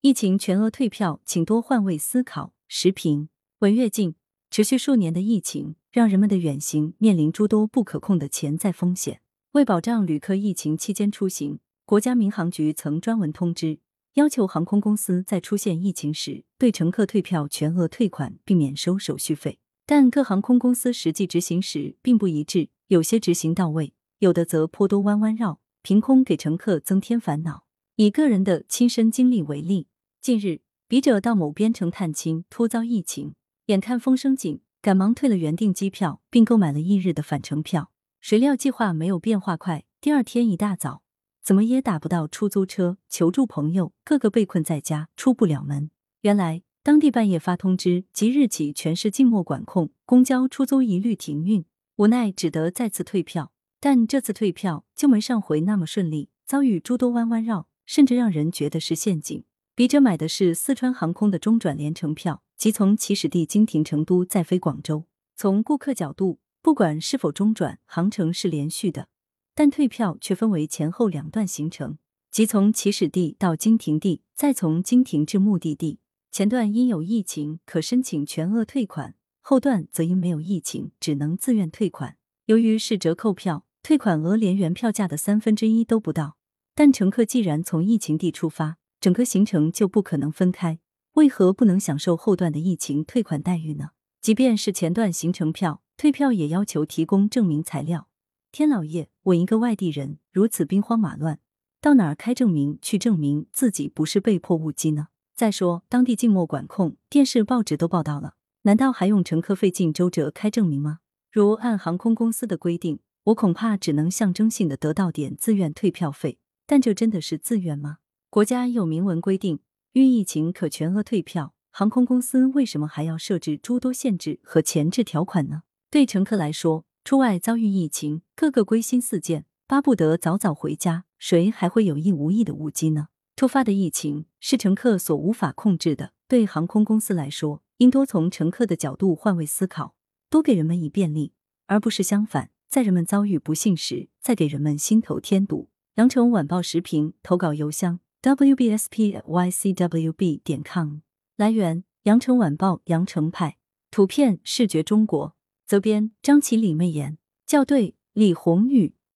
疫情全额退票，请多换位思考。时评：文跃进。持续数年的疫情，让人们的远行面临诸多不可控的潜在风险。为保障旅客疫情期间出行，国家民航局曾专文通知，要求航空公司在出现疫情时，对乘客退票全额退款，并免收手续费。但各航空公司实际执行时并不一致，有些执行到位，有的则颇多弯弯绕，凭空给乘客增添烦恼。以个人的亲身经历为例，近日笔者到某边城探亲，突遭疫情。眼看风声紧，赶忙退了原订机票，并购买了翌日的返程票。谁料计划没有变化快，第二天一大早，怎么也打不到出租车，求助朋友，个个被困在家，出不了门。原来当地半夜发通知，即日起全市静默管控，公交、出租一律停运。无奈只得再次退票，但这次退票就没上回那么顺利，遭遇诸多弯弯绕，甚至让人觉得是陷阱。笔者买的是四川航空的中转联程票。即从起始地经停成都再飞广州。从顾客角度，不管是否中转，航程是连续的，但退票却分为前后两段行程，即从起始地到经停地，再从经停至目的地。前段因有疫情可申请全额退款，后段则因没有疫情只能自愿退款。由于是折扣票，退款额连原票价的三分之一都不到。但乘客既然从疫情地出发，整个行程就不可能分开。为何不能享受后段的疫情退款待遇呢？即便是前段行程票退票，也要求提供证明材料。天老爷，我一个外地人如此兵荒马乱，到哪儿开证明去证明自己不是被迫误机呢？再说当地静默管控，电视报纸都报道了，难道还用乘客费尽周折开证明吗？如按航空公司的规定，我恐怕只能象征性的得到点自愿退票费，但这真的是自愿吗？国家有明文规定。遇疫情可全额退票，航空公司为什么还要设置诸多限制和前置条款呢？对乘客来说，出外遭遇疫情，个个归心似箭，巴不得早早回家，谁还会有意无意的误机呢？突发的疫情是乘客所无法控制的，对航空公司来说，应多从乘客的角度换位思考，多给人们以便利，而不是相反，在人们遭遇不幸时，再给人们心头添堵。羊城晚报时评投稿邮箱。Wbspycwb 点 com 来源：羊城晚报羊城派图片视觉中国。责编张起李媚妍。校对李红宇